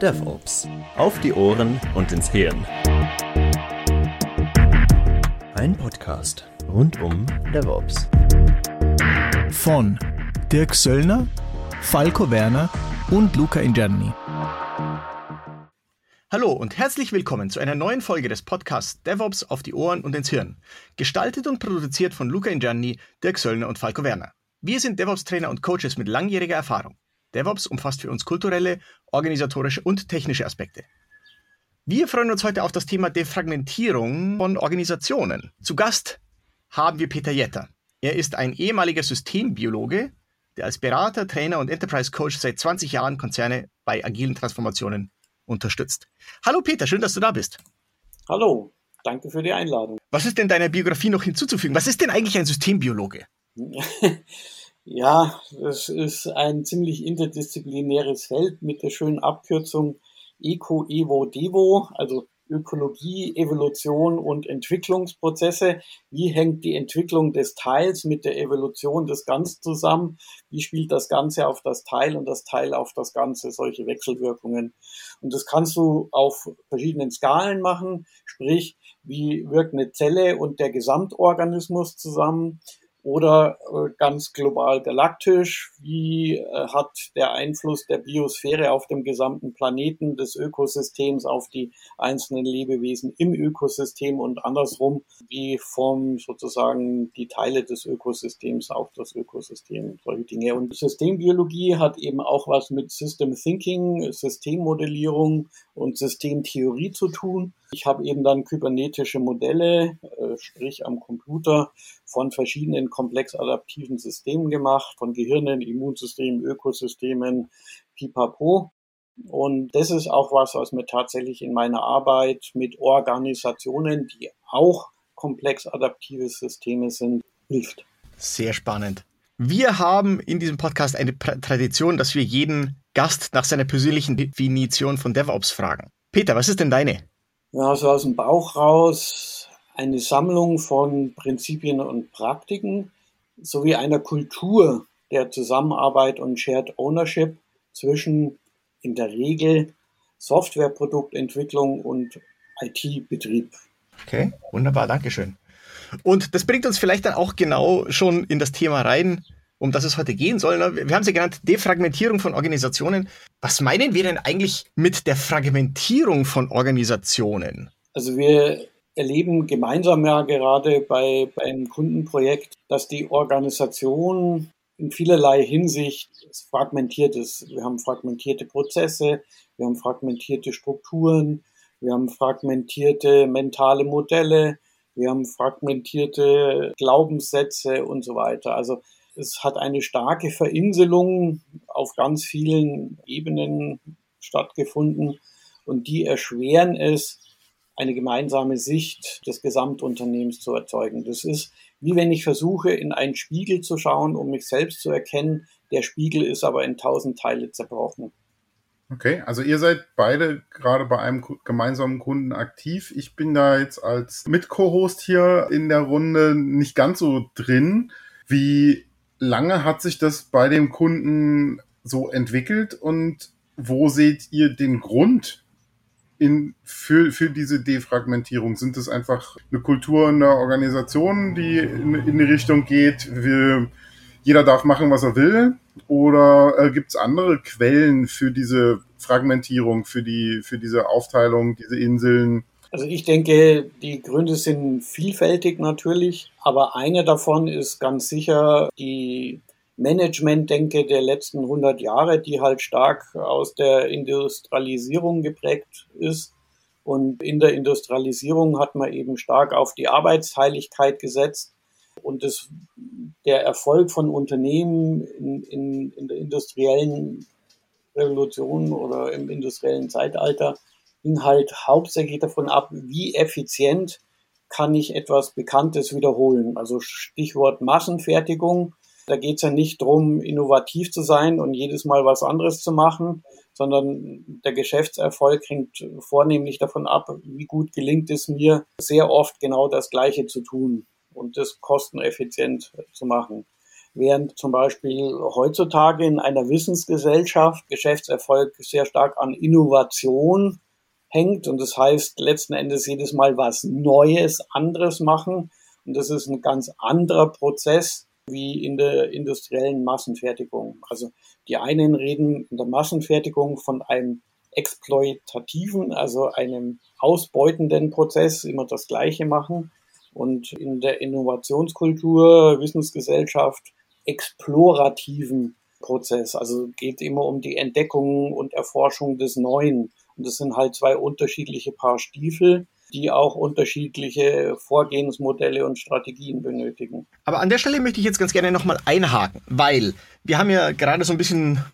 DevOps. Auf die Ohren und ins Hirn. Ein Podcast rund um DevOps. Von Dirk Söllner, Falco Werner und Luca Ingerni. Hallo und herzlich willkommen zu einer neuen Folge des Podcasts DevOps auf die Ohren und ins Hirn. Gestaltet und produziert von Luca Ingerni, Dirk Söllner und Falco Werner. Wir sind DevOps-Trainer und Coaches mit langjähriger Erfahrung. DevOps umfasst für uns kulturelle, organisatorische und technische Aspekte. Wir freuen uns heute auf das Thema Defragmentierung von Organisationen. Zu Gast haben wir Peter Jetter. Er ist ein ehemaliger Systembiologe, der als Berater, Trainer und Enterprise Coach seit 20 Jahren Konzerne bei agilen Transformationen unterstützt. Hallo Peter, schön, dass du da bist. Hallo, danke für die Einladung. Was ist denn deiner Biografie noch hinzuzufügen? Was ist denn eigentlich ein Systembiologe? Ja, es ist ein ziemlich interdisziplinäres Feld mit der schönen Abkürzung Eco, Evo, Devo, also Ökologie, Evolution und Entwicklungsprozesse. Wie hängt die Entwicklung des Teils mit der Evolution des Ganzen zusammen? Wie spielt das Ganze auf das Teil und das Teil auf das Ganze? Solche Wechselwirkungen. Und das kannst du auf verschiedenen Skalen machen. Sprich, wie wirkt eine Zelle und der Gesamtorganismus zusammen? Oder äh, ganz global galaktisch? Wie äh, hat der Einfluss der Biosphäre auf dem gesamten Planeten des Ökosystems auf die einzelnen Lebewesen im Ökosystem und andersrum? Wie formen sozusagen die Teile des Ökosystems auch das Ökosystem? Solche Dinge. Und Systembiologie hat eben auch was mit System Thinking, Systemmodellierung und Systemtheorie zu tun. Ich habe eben dann kybernetische Modelle, äh, sprich am Computer, von verschiedenen komplex adaptiven Systemen gemacht, von Gehirnen, Immunsystemen, Ökosystemen, pipapo. Und das ist auch was, was mir tatsächlich in meiner Arbeit mit Organisationen, die auch komplex adaptive Systeme sind, hilft. Sehr spannend. Wir haben in diesem Podcast eine Tradition, dass wir jeden Gast nach seiner persönlichen Definition von DevOps fragen. Peter, was ist denn deine? Ja, so aus dem Bauch raus eine Sammlung von Prinzipien und Praktiken sowie einer Kultur der Zusammenarbeit und Shared Ownership zwischen in der Regel Softwareproduktentwicklung und IT-Betrieb. Okay, wunderbar, Dankeschön. Und das bringt uns vielleicht dann auch genau schon in das Thema rein, um das es heute gehen soll. Ne? Wir haben sie genannt, Defragmentierung von Organisationen. Was meinen wir denn eigentlich mit der Fragmentierung von Organisationen? Also wir erleben gemeinsam ja gerade bei, bei einem Kundenprojekt, dass die Organisation in vielerlei Hinsicht fragmentiert ist. Wir haben fragmentierte Prozesse, wir haben fragmentierte Strukturen, wir haben fragmentierte mentale Modelle, wir haben fragmentierte Glaubenssätze und so weiter. Also es hat eine starke Verinselung auf ganz vielen Ebenen stattgefunden und die erschweren es, eine gemeinsame Sicht des Gesamtunternehmens zu erzeugen. Das ist wie wenn ich versuche, in einen Spiegel zu schauen, um mich selbst zu erkennen. Der Spiegel ist aber in tausend Teile zerbrochen. Okay, also ihr seid beide gerade bei einem gemeinsamen Kunden aktiv. Ich bin da jetzt als Mit-Co-Host hier in der Runde nicht ganz so drin. Wie lange hat sich das bei dem Kunden so entwickelt und wo seht ihr den Grund in, für, für diese Defragmentierung? Sind es einfach eine Kultur in der Organisation, die in, in die Richtung geht, wir, jeder darf machen, was er will? Oder äh, gibt es andere Quellen für diese Fragmentierung, für, die, für diese Aufteilung, diese Inseln? Also ich denke, die Gründe sind vielfältig natürlich, aber eine davon ist ganz sicher die Management-Denke der letzten 100 Jahre, die halt stark aus der Industrialisierung geprägt ist. Und in der Industrialisierung hat man eben stark auf die Arbeitsteiligkeit gesetzt. Und das, der Erfolg von Unternehmen in, in, in der industriellen Revolution oder im industriellen Zeitalter hing halt hauptsächlich davon ab, wie effizient kann ich etwas Bekanntes wiederholen. Also Stichwort Massenfertigung. Da geht es ja nicht darum, innovativ zu sein und jedes Mal was anderes zu machen, sondern der Geschäftserfolg hängt vornehmlich davon ab, wie gut gelingt es mir, sehr oft genau das Gleiche zu tun und das kosteneffizient zu machen. während zum Beispiel heutzutage in einer Wissensgesellschaft Geschäftserfolg sehr stark an Innovation hängt und das heißt letzten Endes jedes Mal was Neues, anderes machen und das ist ein ganz anderer Prozess wie in der industriellen Massenfertigung. Also die einen reden in der Massenfertigung von einem exploitativen, also einem ausbeutenden Prozess, immer das Gleiche machen. Und in der Innovationskultur, Wissensgesellschaft, explorativen Prozess. Also geht immer um die Entdeckung und Erforschung des Neuen. Und das sind halt zwei unterschiedliche Paar Stiefel, die auch unterschiedliche Vorgehensmodelle und Strategien benötigen. Aber an der Stelle möchte ich jetzt ganz gerne nochmal einhaken, weil wir haben ja gerade so ein bisschen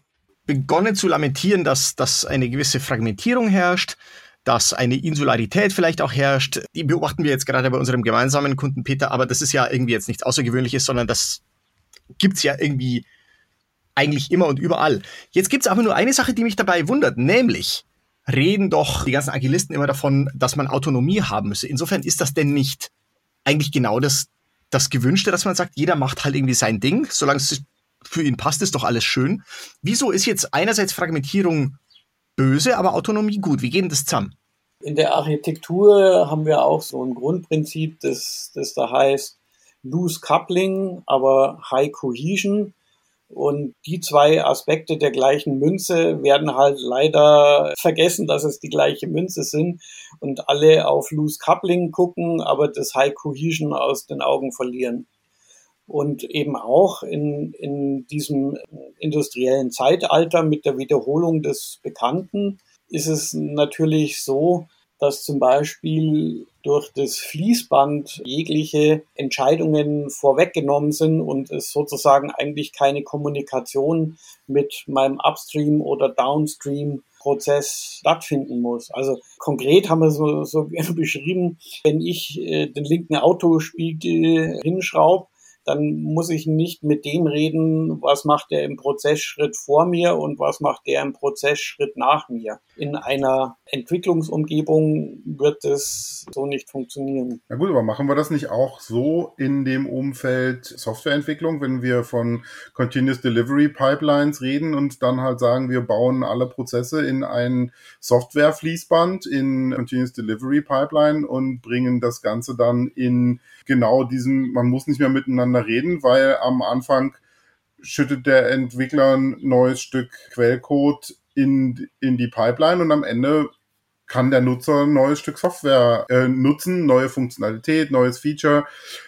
begonnen zu lamentieren, dass, dass eine gewisse Fragmentierung herrscht, dass eine Insularität vielleicht auch herrscht. Die beobachten wir jetzt gerade bei unserem gemeinsamen Kunden Peter, aber das ist ja irgendwie jetzt nichts Außergewöhnliches, sondern das gibt's ja irgendwie eigentlich immer und überall. Jetzt gibt's aber nur eine Sache, die mich dabei wundert, nämlich reden doch die ganzen Agilisten immer davon, dass man Autonomie haben müsse. Insofern ist das denn nicht eigentlich genau das, das Gewünschte, dass man sagt, jeder macht halt irgendwie sein Ding, solange es für ihn passt, ist doch alles schön. Wieso ist jetzt einerseits Fragmentierung böse, aber Autonomie gut? Wie geht denn das zusammen? In der Architektur haben wir auch so ein Grundprinzip, das, das da heißt Loose Coupling, aber High Cohesion. Und die zwei Aspekte der gleichen Münze werden halt leider vergessen, dass es die gleiche Münze sind und alle auf Loose Coupling gucken, aber das High Cohesion aus den Augen verlieren. Und eben auch in, in diesem industriellen Zeitalter mit der Wiederholung des Bekannten ist es natürlich so, dass zum Beispiel durch das Fließband jegliche Entscheidungen vorweggenommen sind und es sozusagen eigentlich keine Kommunikation mit meinem Upstream oder Downstream Prozess stattfinden muss. Also konkret haben wir so, so beschrieben, wenn ich äh, den linken Autospiegel hinschraube, dann muss ich nicht mit dem reden, was macht der im Prozessschritt vor mir und was macht der im Prozessschritt nach mir. In einer Entwicklungsumgebung wird es so nicht funktionieren. Na gut, aber machen wir das nicht auch so in dem Umfeld Softwareentwicklung, wenn wir von Continuous Delivery Pipelines reden und dann halt sagen, wir bauen alle Prozesse in ein Softwarefließband in Continuous Delivery Pipeline und bringen das Ganze dann in genau diesen, man muss nicht mehr miteinander reden, weil am Anfang schüttet der Entwickler ein neues Stück Quellcode in, in die Pipeline und am Ende kann der Nutzer ein neues Stück Software äh, nutzen, neue Funktionalität, neues Feature,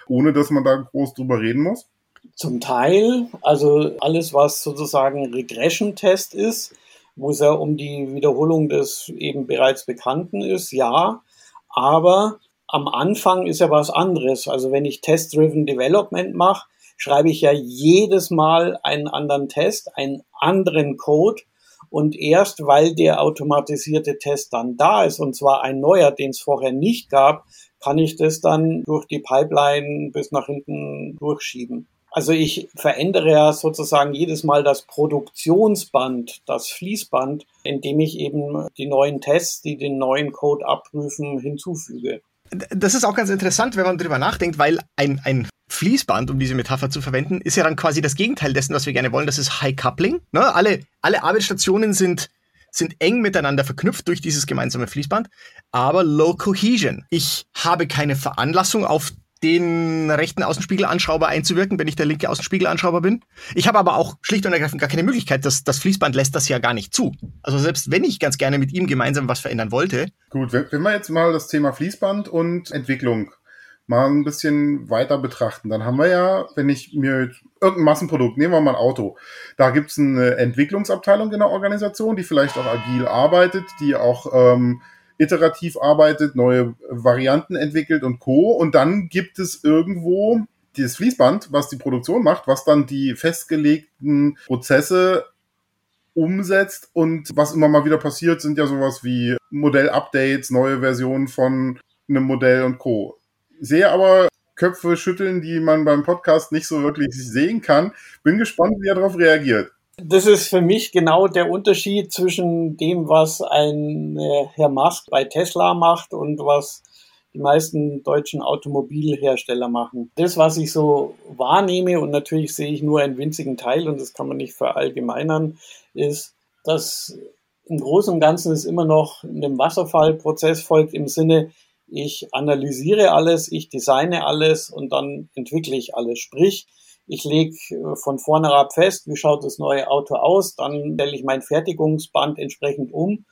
ohne dass man da groß drüber reden muss? Zum Teil, also alles, was sozusagen Regression-Test ist, wo es ja um die Wiederholung des eben bereits Bekannten ist, ja. Aber am Anfang ist ja was anderes. Also wenn ich Test-Driven Development mache, schreibe ich ja jedes Mal einen anderen Test, einen anderen Code. Und erst weil der automatisierte Test dann da ist, und zwar ein neuer, den es vorher nicht gab, kann ich das dann durch die Pipeline bis nach hinten durchschieben. Also ich verändere ja sozusagen jedes Mal das Produktionsband, das Fließband, indem ich eben die neuen Tests, die den neuen Code abprüfen, hinzufüge das ist auch ganz interessant, wenn man drüber nachdenkt, weil ein, ein Fließband, um diese Metapher zu verwenden, ist ja dann quasi das Gegenteil dessen, was wir gerne wollen. Das ist High Coupling. Ne? Alle, alle Arbeitsstationen sind, sind eng miteinander verknüpft durch dieses gemeinsame Fließband, aber Low Cohesion. Ich habe keine Veranlassung auf den rechten Außenspiegelanschrauber einzuwirken, wenn ich der linke Außenspiegelanschrauber bin. Ich habe aber auch schlicht und ergreifend gar keine Möglichkeit. Das, das Fließband lässt das ja gar nicht zu. Also selbst wenn ich ganz gerne mit ihm gemeinsam was verändern wollte. Gut, wenn, wir jetzt mal das Thema Fließband und Entwicklung mal ein bisschen weiter betrachten, dann haben wir ja, wenn ich mir irgendein Massenprodukt, nehmen wir mal ein Auto, da gibt es eine Entwicklungsabteilung in der Organisation, die vielleicht auch agil arbeitet, die auch ähm, iterativ arbeitet, neue Varianten entwickelt und Co. Und dann gibt es irgendwo dieses Fließband, was die Produktion macht, was dann die festgelegten Prozesse umsetzt und was immer mal wieder passiert, sind ja sowas wie Modell-Updates, neue Versionen von einem Modell und Co. Sehe aber Köpfe schütteln, die man beim Podcast nicht so wirklich sehen kann. Bin gespannt, wie er darauf reagiert. Das ist für mich genau der Unterschied zwischen dem, was ein äh, Herr Musk bei Tesla macht und was die meisten deutschen Automobilhersteller machen. Das, was ich so wahrnehme, und natürlich sehe ich nur einen winzigen Teil, und das kann man nicht verallgemeinern, ist, dass im Großen und Ganzen es immer noch einem Wasserfallprozess folgt im Sinne, ich analysiere alles, ich designe alles und dann entwickle ich alles. Sprich, ich lege äh, von vornherein fest, wie schaut das neue Auto aus, dann stelle ich mein Fertigungsband entsprechend um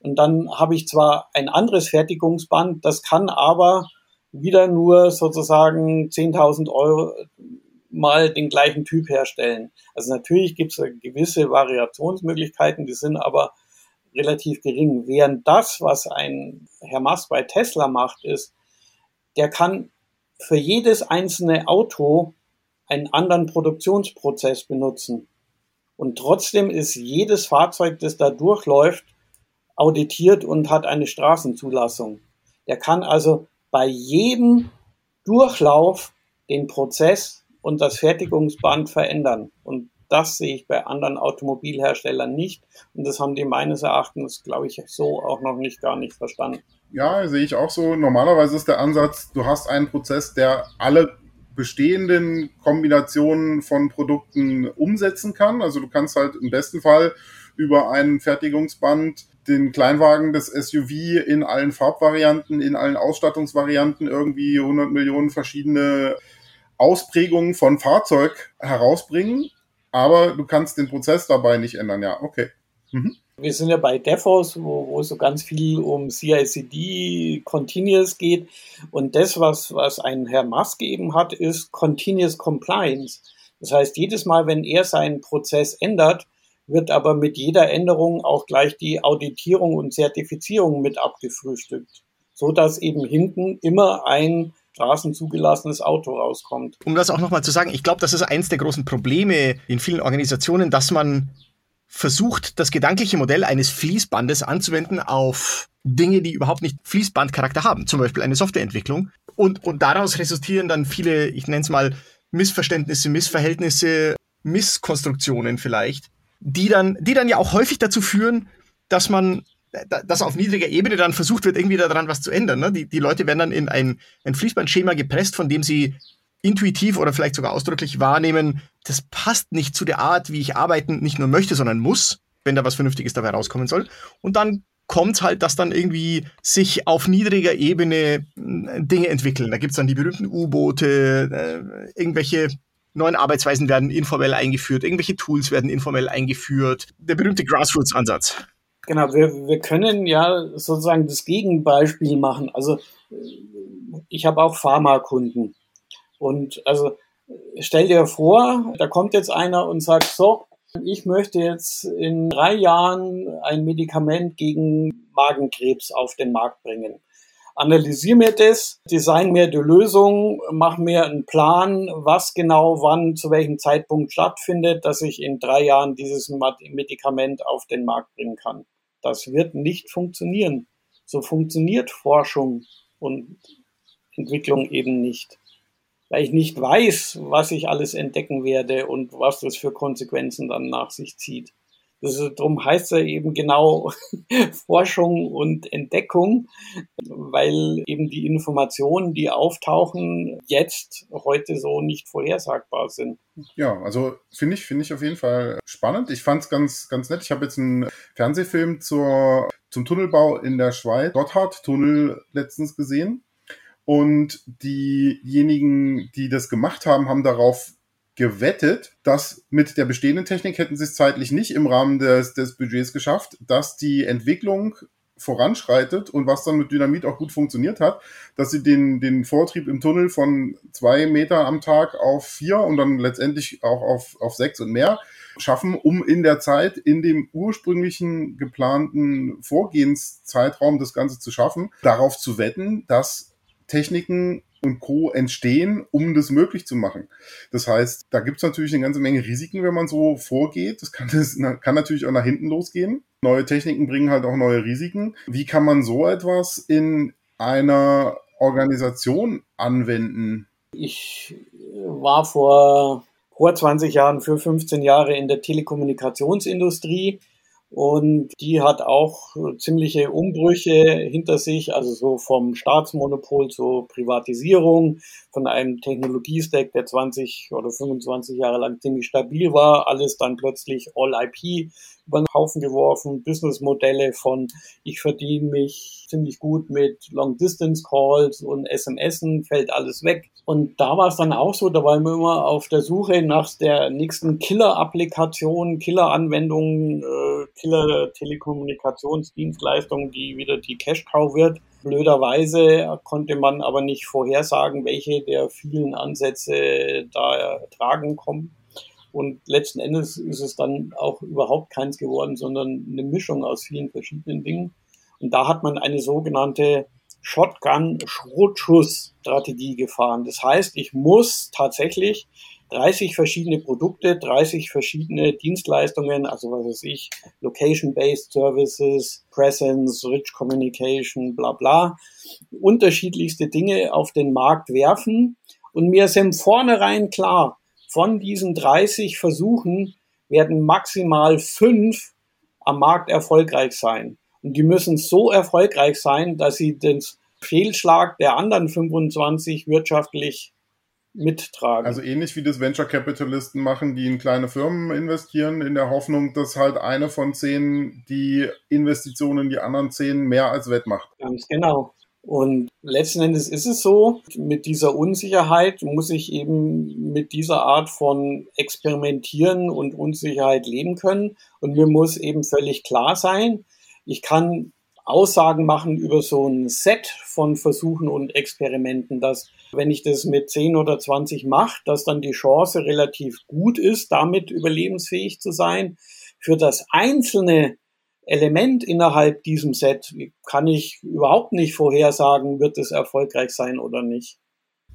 und dann habe ich zwar ein anderes Fertigungsband, das kann aber wieder nur sozusagen 10.000 Euro mal den gleichen Typ herstellen. Also natürlich gibt es gewisse Variationsmöglichkeiten, die sind aber relativ gering. Während das, was ein Herr Musk bei Tesla macht, ist, der kann für jedes einzelne Auto einen anderen Produktionsprozess benutzen. Und trotzdem ist jedes Fahrzeug, das da durchläuft, auditiert und hat eine Straßenzulassung. Der kann also bei jedem Durchlauf den Prozess und das Fertigungsband verändern. Und das sehe ich bei anderen Automobilherstellern nicht. Und das haben die meines Erachtens, glaube ich, so auch noch nicht gar nicht verstanden. Ja, sehe ich auch so. Normalerweise ist der Ansatz, du hast einen Prozess, der alle bestehenden Kombinationen von Produkten umsetzen kann. Also du kannst halt im besten Fall über ein Fertigungsband den Kleinwagen des SUV in allen Farbvarianten, in allen Ausstattungsvarianten irgendwie 100 Millionen verschiedene Ausprägungen von Fahrzeug herausbringen aber du kannst den Prozess dabei nicht ändern. Ja, okay. Mhm. Wir sind ja bei DevOps, wo, wo so ganz viel um CI/CD, Continuous geht. Und das, was, was ein Herr Musk eben hat, ist Continuous Compliance. Das heißt, jedes Mal, wenn er seinen Prozess ändert, wird aber mit jeder Änderung auch gleich die Auditierung und Zertifizierung mit abgefrühstückt, so dass eben hinten immer ein straßenzugelassenes Auto rauskommt. Um das auch nochmal zu sagen, ich glaube, das ist eines der großen Probleme in vielen Organisationen, dass man versucht, das gedankliche Modell eines Fließbandes anzuwenden auf Dinge, die überhaupt nicht Fließbandcharakter haben, zum Beispiel eine Softwareentwicklung. Und, und daraus resultieren dann viele, ich nenne es mal, Missverständnisse, Missverhältnisse, Misskonstruktionen vielleicht, die dann, die dann ja auch häufig dazu führen, dass man dass auf niedriger Ebene dann versucht wird, irgendwie daran was zu ändern. Ne? Die, die Leute werden dann in ein, ein Fließbandschema gepresst, von dem sie intuitiv oder vielleicht sogar ausdrücklich wahrnehmen, das passt nicht zu der Art, wie ich arbeiten nicht nur möchte, sondern muss, wenn da was Vernünftiges dabei rauskommen soll. Und dann kommt halt, dass dann irgendwie sich auf niedriger Ebene äh, Dinge entwickeln. Da gibt's dann die berühmten U-Boote, äh, irgendwelche neuen Arbeitsweisen werden informell eingeführt, irgendwelche Tools werden informell eingeführt. Der berühmte Grassroots-Ansatz. Genau, wir, wir können ja sozusagen das Gegenbeispiel machen. Also ich habe auch Pharmakunden. Und also stell dir vor, da kommt jetzt einer und sagt, so, ich möchte jetzt in drei Jahren ein Medikament gegen Magenkrebs auf den Markt bringen. Analysiere mir das, design mir die Lösung, mach mir einen Plan, was genau wann zu welchem Zeitpunkt stattfindet, dass ich in drei Jahren dieses Medikament auf den Markt bringen kann. Das wird nicht funktionieren. So funktioniert Forschung und Entwicklung eben nicht. Weil ich nicht weiß, was ich alles entdecken werde und was das für Konsequenzen dann nach sich zieht. Das ist, darum heißt es eben genau Forschung und Entdeckung, weil eben die Informationen, die auftauchen, jetzt heute so nicht vorhersagbar sind. Ja, also finde ich, finde ich auf jeden Fall spannend. Ich fand es ganz, ganz nett. Ich habe jetzt einen Fernsehfilm zur, zum Tunnelbau in der Schweiz, Gotthard-Tunnel letztens gesehen. Und diejenigen, die das gemacht haben, haben darauf gewettet, dass mit der bestehenden Technik hätten sie es zeitlich nicht im Rahmen des, des Budgets geschafft, dass die Entwicklung voranschreitet und was dann mit Dynamit auch gut funktioniert hat, dass sie den, den Vortrieb im Tunnel von zwei Meter am Tag auf vier und dann letztendlich auch auf, auf sechs und mehr schaffen, um in der Zeit, in dem ursprünglichen geplanten Vorgehenszeitraum das Ganze zu schaffen, darauf zu wetten, dass Techniken und Co. entstehen, um das möglich zu machen. Das heißt, da gibt es natürlich eine ganze Menge Risiken, wenn man so vorgeht. Das kann, das kann natürlich auch nach hinten losgehen. Neue Techniken bringen halt auch neue Risiken. Wie kann man so etwas in einer Organisation anwenden? Ich war vor, vor 20 Jahren für 15 Jahre in der Telekommunikationsindustrie und die hat auch ziemliche Umbrüche hinter sich, also so vom Staatsmonopol zur Privatisierung, von einem Technologiestack, der 20 oder 25 Jahre lang ziemlich stabil war, alles dann plötzlich All IP über den Haufen geworfen, Businessmodelle von ich verdiene mich ziemlich gut mit Long Distance Calls und SMSen, fällt alles weg. Und da war es dann auch so, da waren wir immer auf der Suche nach der nächsten Killer-Applikation, Killer-Anwendung, äh, Killer-Telekommunikationsdienstleistung, die wieder die Cash-Cow wird. Blöderweise konnte man aber nicht vorhersagen, welche der vielen Ansätze da tragen kommen. Und letzten Endes ist es dann auch überhaupt keins geworden, sondern eine Mischung aus vielen verschiedenen Dingen. Und da hat man eine sogenannte Shotgun-Schrotschuss-Strategie gefahren. Das heißt, ich muss tatsächlich 30 verschiedene Produkte, 30 verschiedene Dienstleistungen, also was weiß ich, Location-Based Services, Presence, Rich Communication, bla bla, unterschiedlichste Dinge auf den Markt werfen. Und mir ist im Vornherein klar, von diesen 30 Versuchen werden maximal fünf am Markt erfolgreich sein. Und die müssen so erfolgreich sein, dass sie den Fehlschlag der anderen 25 wirtschaftlich mittragen. Also ähnlich wie das Venture Capitalisten machen, die in kleine Firmen investieren, in der Hoffnung, dass halt eine von zehn die Investitionen die anderen zehn mehr als wettmacht. Ganz genau. Und letzten Endes ist es so, mit dieser Unsicherheit muss ich eben mit dieser Art von Experimentieren und Unsicherheit leben können. Und mir muss eben völlig klar sein, ich kann Aussagen machen über so ein Set von Versuchen und Experimenten, dass wenn ich das mit 10 oder 20 mache, dass dann die Chance relativ gut ist, damit überlebensfähig zu sein. Für das einzelne Element innerhalb diesem Set kann ich überhaupt nicht vorhersagen, wird es erfolgreich sein oder nicht.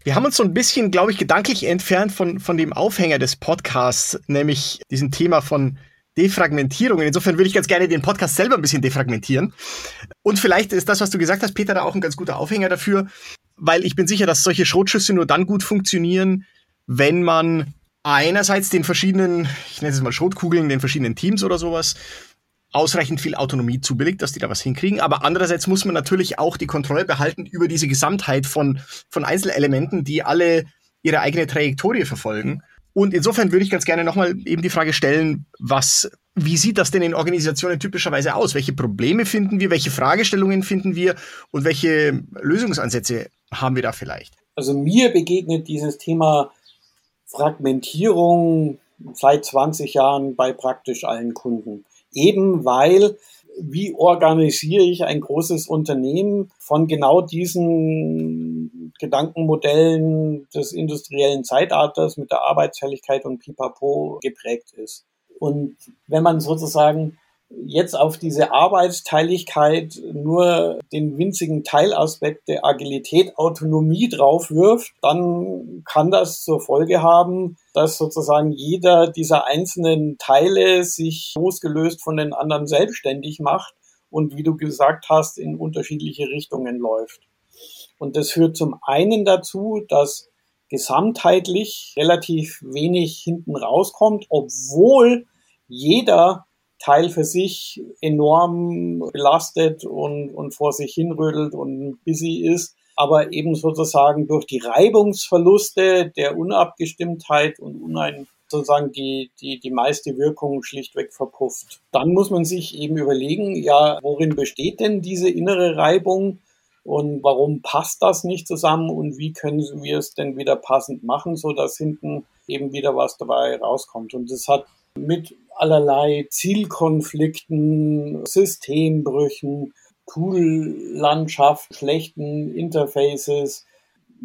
Wir haben uns so ein bisschen, glaube ich, gedanklich entfernt von, von dem Aufhänger des Podcasts, nämlich diesem Thema von Defragmentierung. Insofern würde ich ganz gerne den Podcast selber ein bisschen defragmentieren. Und vielleicht ist das, was du gesagt hast, Peter, da auch ein ganz guter Aufhänger dafür, weil ich bin sicher, dass solche Schrotschüsse nur dann gut funktionieren, wenn man einerseits den verschiedenen, ich nenne es mal Schrotkugeln, den verschiedenen Teams oder sowas, ausreichend viel Autonomie zubilligt, dass die da was hinkriegen. Aber andererseits muss man natürlich auch die Kontrolle behalten über diese Gesamtheit von, von Einzelelementen, die alle ihre eigene Trajektorie verfolgen. Und insofern würde ich ganz gerne nochmal eben die Frage stellen, was, wie sieht das denn in Organisationen typischerweise aus? Welche Probleme finden wir? Welche Fragestellungen finden wir? Und welche Lösungsansätze haben wir da vielleicht? Also mir begegnet dieses Thema Fragmentierung seit 20 Jahren bei praktisch allen Kunden. Eben weil, wie organisiere ich ein großes Unternehmen von genau diesen Gedankenmodellen des industriellen Zeitalters mit der Arbeitshelligkeit und Pipapo geprägt ist. Und wenn man sozusagen jetzt auf diese Arbeitsteiligkeit nur den winzigen Teilaspekt der Agilität, Autonomie draufwirft, dann kann das zur Folge haben, dass sozusagen jeder dieser einzelnen Teile sich losgelöst von den anderen selbstständig macht und wie du gesagt hast, in unterschiedliche Richtungen läuft. Und das führt zum einen dazu, dass gesamtheitlich relativ wenig hinten rauskommt, obwohl jeder Teil für sich enorm belastet und, und vor sich hinrödelt und busy ist, aber eben sozusagen durch die Reibungsverluste der Unabgestimmtheit und unein sozusagen die, die, die meiste Wirkung schlichtweg verpufft. Dann muss man sich eben überlegen, ja, worin besteht denn diese innere Reibung und warum passt das nicht zusammen und wie können wir es denn wieder passend machen, so dass hinten eben wieder was dabei rauskommt. Und das hat mit allerlei Zielkonflikten, Systembrüchen, Tool-Landschaft, schlechten Interfaces,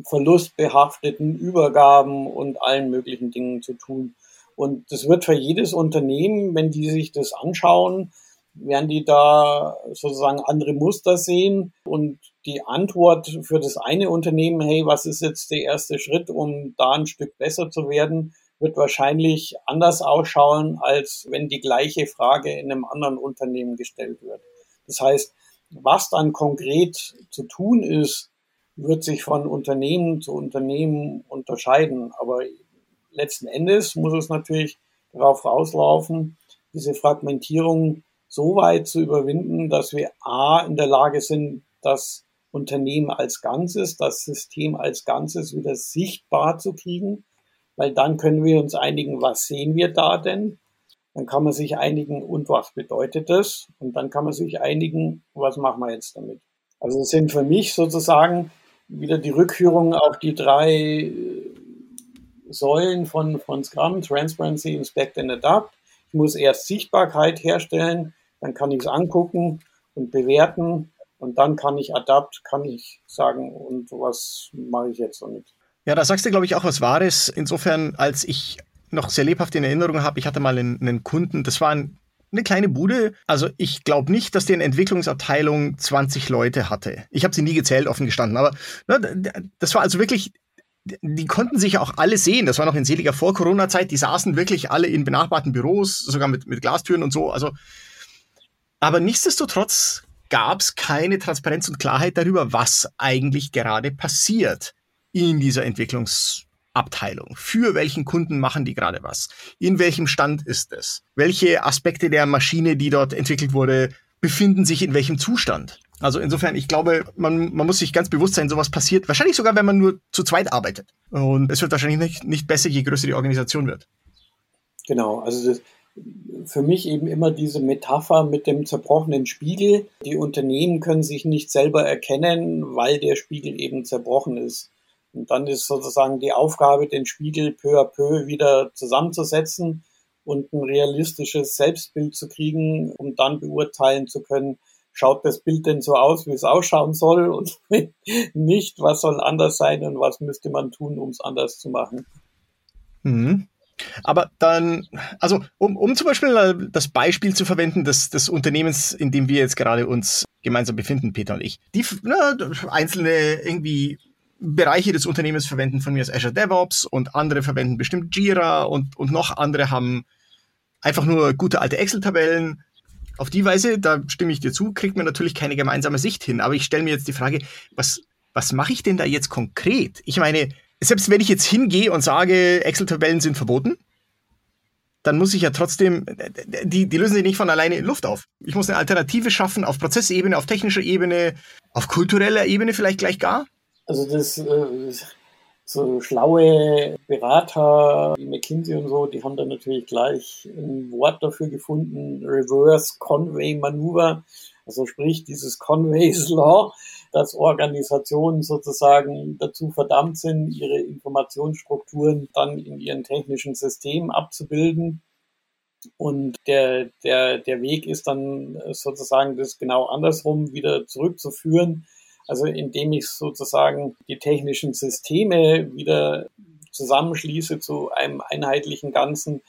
verlustbehafteten Übergaben und allen möglichen Dingen zu tun. Und das wird für jedes Unternehmen, wenn die sich das anschauen, werden die da sozusagen andere Muster sehen und die Antwort für das eine Unternehmen, hey, was ist jetzt der erste Schritt, um da ein Stück besser zu werden, wird wahrscheinlich anders ausschauen, als wenn die gleiche Frage in einem anderen Unternehmen gestellt wird. Das heißt, was dann konkret zu tun ist, wird sich von Unternehmen zu Unternehmen unterscheiden. Aber letzten Endes muss es natürlich darauf rauslaufen, diese Fragmentierung so weit zu überwinden, dass wir A in der Lage sind, das Unternehmen als Ganzes, das System als Ganzes wieder sichtbar zu kriegen, weil dann können wir uns einigen, was sehen wir da denn? Dann kann man sich einigen, und was bedeutet das? Und dann kann man sich einigen, was machen wir jetzt damit? Also es sind für mich sozusagen wieder die Rückführung auf die drei äh, Säulen von, von Scrum, Transparency, Inspect and Adapt. Ich muss erst Sichtbarkeit herstellen, dann kann ich es angucken und bewerten und dann kann ich Adapt, kann ich sagen, und was mache ich jetzt damit. Ja, da sagst du, glaube ich, auch was Wahres. Insofern, als ich noch sehr lebhaft in Erinnerung habe, ich hatte mal einen, einen Kunden, das war ein, eine kleine Bude. Also ich glaube nicht, dass die eine Entwicklungsabteilung 20 Leute hatte. Ich habe sie nie gezählt, offen gestanden. Aber ne, das war also wirklich die konnten sich auch alle sehen. Das war noch in seliger Vor-Corona-Zeit. Die saßen wirklich alle in benachbarten Büros, sogar mit, mit Glastüren und so. Also, aber nichtsdestotrotz gab es keine Transparenz und Klarheit darüber, was eigentlich gerade passiert in dieser Entwicklungs- Abteilung. Für welchen Kunden machen die gerade was? In welchem Stand ist es? Welche Aspekte der Maschine, die dort entwickelt wurde, befinden sich in welchem Zustand? Also insofern, ich glaube, man, man muss sich ganz bewusst sein, sowas passiert. Wahrscheinlich sogar, wenn man nur zu zweit arbeitet. Und es wird wahrscheinlich nicht, nicht besser, je größer die Organisation wird. Genau, also das, für mich eben immer diese Metapher mit dem zerbrochenen Spiegel. Die Unternehmen können sich nicht selber erkennen, weil der Spiegel eben zerbrochen ist. Und dann ist sozusagen die Aufgabe, den Spiegel peu à peu wieder zusammenzusetzen und ein realistisches Selbstbild zu kriegen, um dann beurteilen zu können, schaut das Bild denn so aus, wie es ausschauen soll und nicht, was soll anders sein und was müsste man tun, um es anders zu machen. Mhm. Aber dann, also um, um zum Beispiel das Beispiel zu verwenden des, des Unternehmens, in dem wir jetzt gerade uns gemeinsam befinden, Peter und ich, die na, einzelne irgendwie Bereiche des Unternehmens verwenden von mir aus Azure DevOps und andere verwenden bestimmt Jira und, und noch andere haben einfach nur gute alte Excel-Tabellen. Auf die Weise, da stimme ich dir zu, kriegt man natürlich keine gemeinsame Sicht hin. Aber ich stelle mir jetzt die Frage, was, was mache ich denn da jetzt konkret? Ich meine, selbst wenn ich jetzt hingehe und sage, Excel-Tabellen sind verboten, dann muss ich ja trotzdem, die, die lösen sich nicht von alleine in Luft auf. Ich muss eine Alternative schaffen auf Prozessebene, auf technischer Ebene, auf kultureller Ebene vielleicht gleich gar. Also das äh, so schlaue Berater wie McKinsey und so, die haben dann natürlich gleich ein Wort dafür gefunden, Reverse Conway Maneuver. Also sprich dieses Conway's Law, dass Organisationen sozusagen dazu verdammt sind, ihre Informationsstrukturen dann in ihren technischen Systemen abzubilden. Und der, der, der Weg ist dann sozusagen das genau andersrum wieder zurückzuführen also indem ich sozusagen die technischen Systeme wieder zusammenschließe zu einem einheitlichen Ganzen,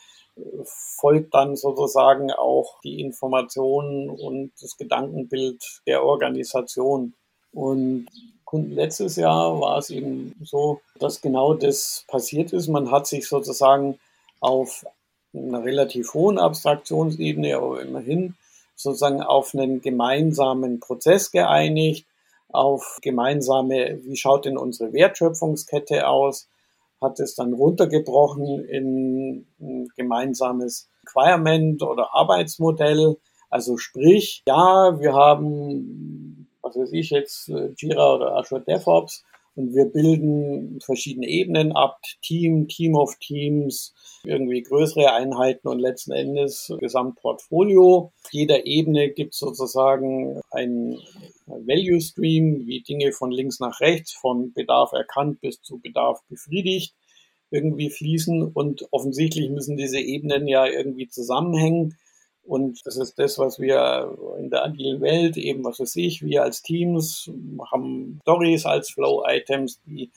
folgt dann sozusagen auch die Information und das Gedankenbild der Organisation. Und letztes Jahr war es eben so, dass genau das passiert ist. Man hat sich sozusagen auf einer relativ hohen Abstraktionsebene, aber immerhin sozusagen auf einen gemeinsamen Prozess geeinigt, auf gemeinsame, wie schaut denn unsere Wertschöpfungskette aus, hat es dann runtergebrochen in ein gemeinsames Requirement oder Arbeitsmodell. Also sprich, ja, wir haben, was weiß ich jetzt, Jira oder Azure DevOps und wir bilden verschiedene Ebenen ab, Team, Team of Teams, irgendwie größere Einheiten und letzten Endes Gesamtportfolio. Jeder Ebene gibt es sozusagen ein Value Stream, wie Dinge von links nach rechts, von Bedarf erkannt bis zu Bedarf befriedigt irgendwie fließen und offensichtlich müssen diese Ebenen ja irgendwie zusammenhängen. Und das ist das, was wir in der agilen Welt eben, was weiß ich, wir als Teams haben Stories als Flow-Items, die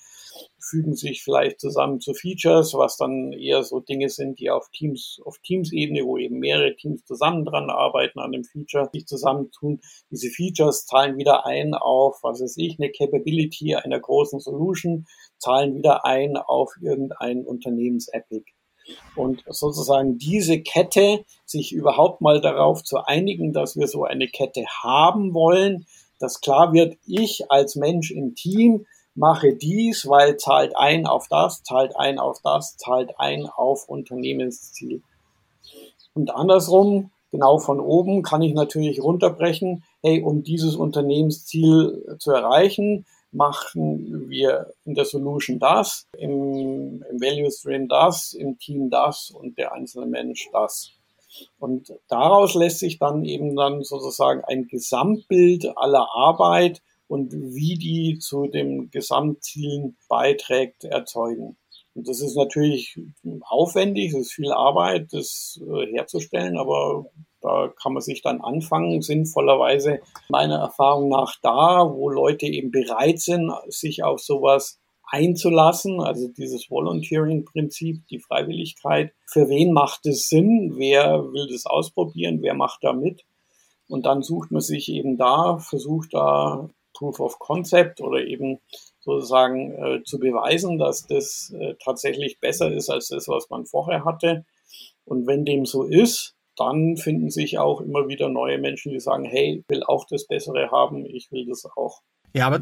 fügen sich vielleicht zusammen zu Features, was dann eher so Dinge sind, die auf Teams, auf Teams-Ebene, wo eben mehrere Teams zusammen dran arbeiten an dem Feature, sich zusammentun. Diese Features zahlen wieder ein auf, was weiß ich, eine Capability einer großen Solution, zahlen wieder ein auf irgendein Unternehmens-Epic. Und sozusagen diese Kette, sich überhaupt mal darauf zu einigen, dass wir so eine Kette haben wollen, dass klar wird, ich als Mensch im Team mache dies, weil zahlt ein auf das, zahlt ein auf das, zahlt ein auf Unternehmensziel. Und andersrum, genau von oben kann ich natürlich runterbrechen, hey, um dieses Unternehmensziel zu erreichen, machen wir in der Solution das, im, im Value Stream das, im Team das und der einzelne Mensch das. Und daraus lässt sich dann eben dann sozusagen ein Gesamtbild aller Arbeit und wie die zu dem Gesamtzielen beiträgt, erzeugen. Und das ist natürlich aufwendig, es ist viel Arbeit, das äh, herzustellen, aber da kann man sich dann anfangen, sinnvollerweise meiner Erfahrung nach da, wo Leute eben bereit sind, sich auf sowas einzulassen, also dieses Volunteering-Prinzip, die Freiwilligkeit. Für wen macht es Sinn? Wer will das ausprobieren? Wer macht da mit? Und dann sucht man sich eben da, versucht da Proof of Concept oder eben sozusagen äh, zu beweisen, dass das äh, tatsächlich besser ist als das, was man vorher hatte. Und wenn dem so ist, dann finden sich auch immer wieder neue Menschen, die sagen, hey, ich will auch das Bessere haben, ich will das auch. Ja, aber